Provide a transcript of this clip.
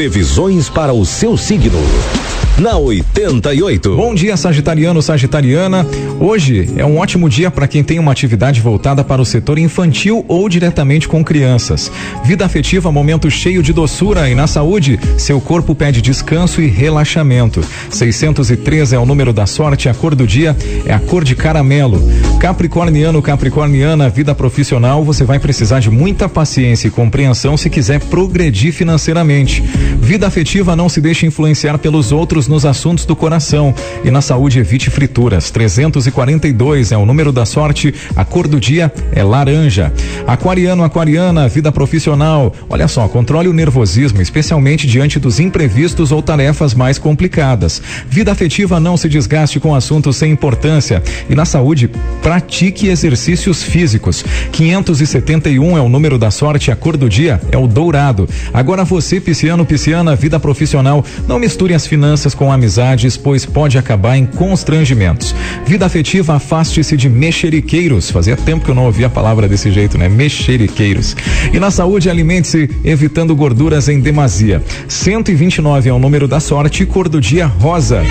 Previsões para o seu signo na 88. Bom dia, Sagitariano, Sagitariana. Hoje é um ótimo dia para quem tem uma atividade voltada para o setor infantil ou diretamente com crianças. Vida afetiva, momento cheio de doçura e na saúde, seu corpo pede descanso e relaxamento. 603 é o número da sorte, a cor do dia é a cor de caramelo. Capricorniano, Capricorniana, vida profissional, você vai precisar de muita paciência e compreensão se quiser progredir financeiramente. Vida afetiva, não se deixe influenciar pelos outros nos assuntos do coração. E na saúde, evite frituras. 342 é o número da sorte. A cor do dia é laranja. Aquariano, aquariana, vida profissional. Olha só, controle o nervosismo, especialmente diante dos imprevistos ou tarefas mais complicadas. Vida afetiva, não se desgaste com assuntos sem importância. E na saúde, pratique exercícios físicos. 571 é o número da sorte. A cor do dia é o dourado. Agora você, pisciano, pisciana, vida profissional, não misture as finanças com amizades, pois pode acabar em constrangimentos. Vida afetiva, afaste-se de mexeriqueiros. Fazia tempo que eu não ouvia a palavra desse jeito, né? Mexeriqueiros. E na saúde, alimente-se evitando gorduras em demasia. 129 é o número da sorte, cor do dia rosa.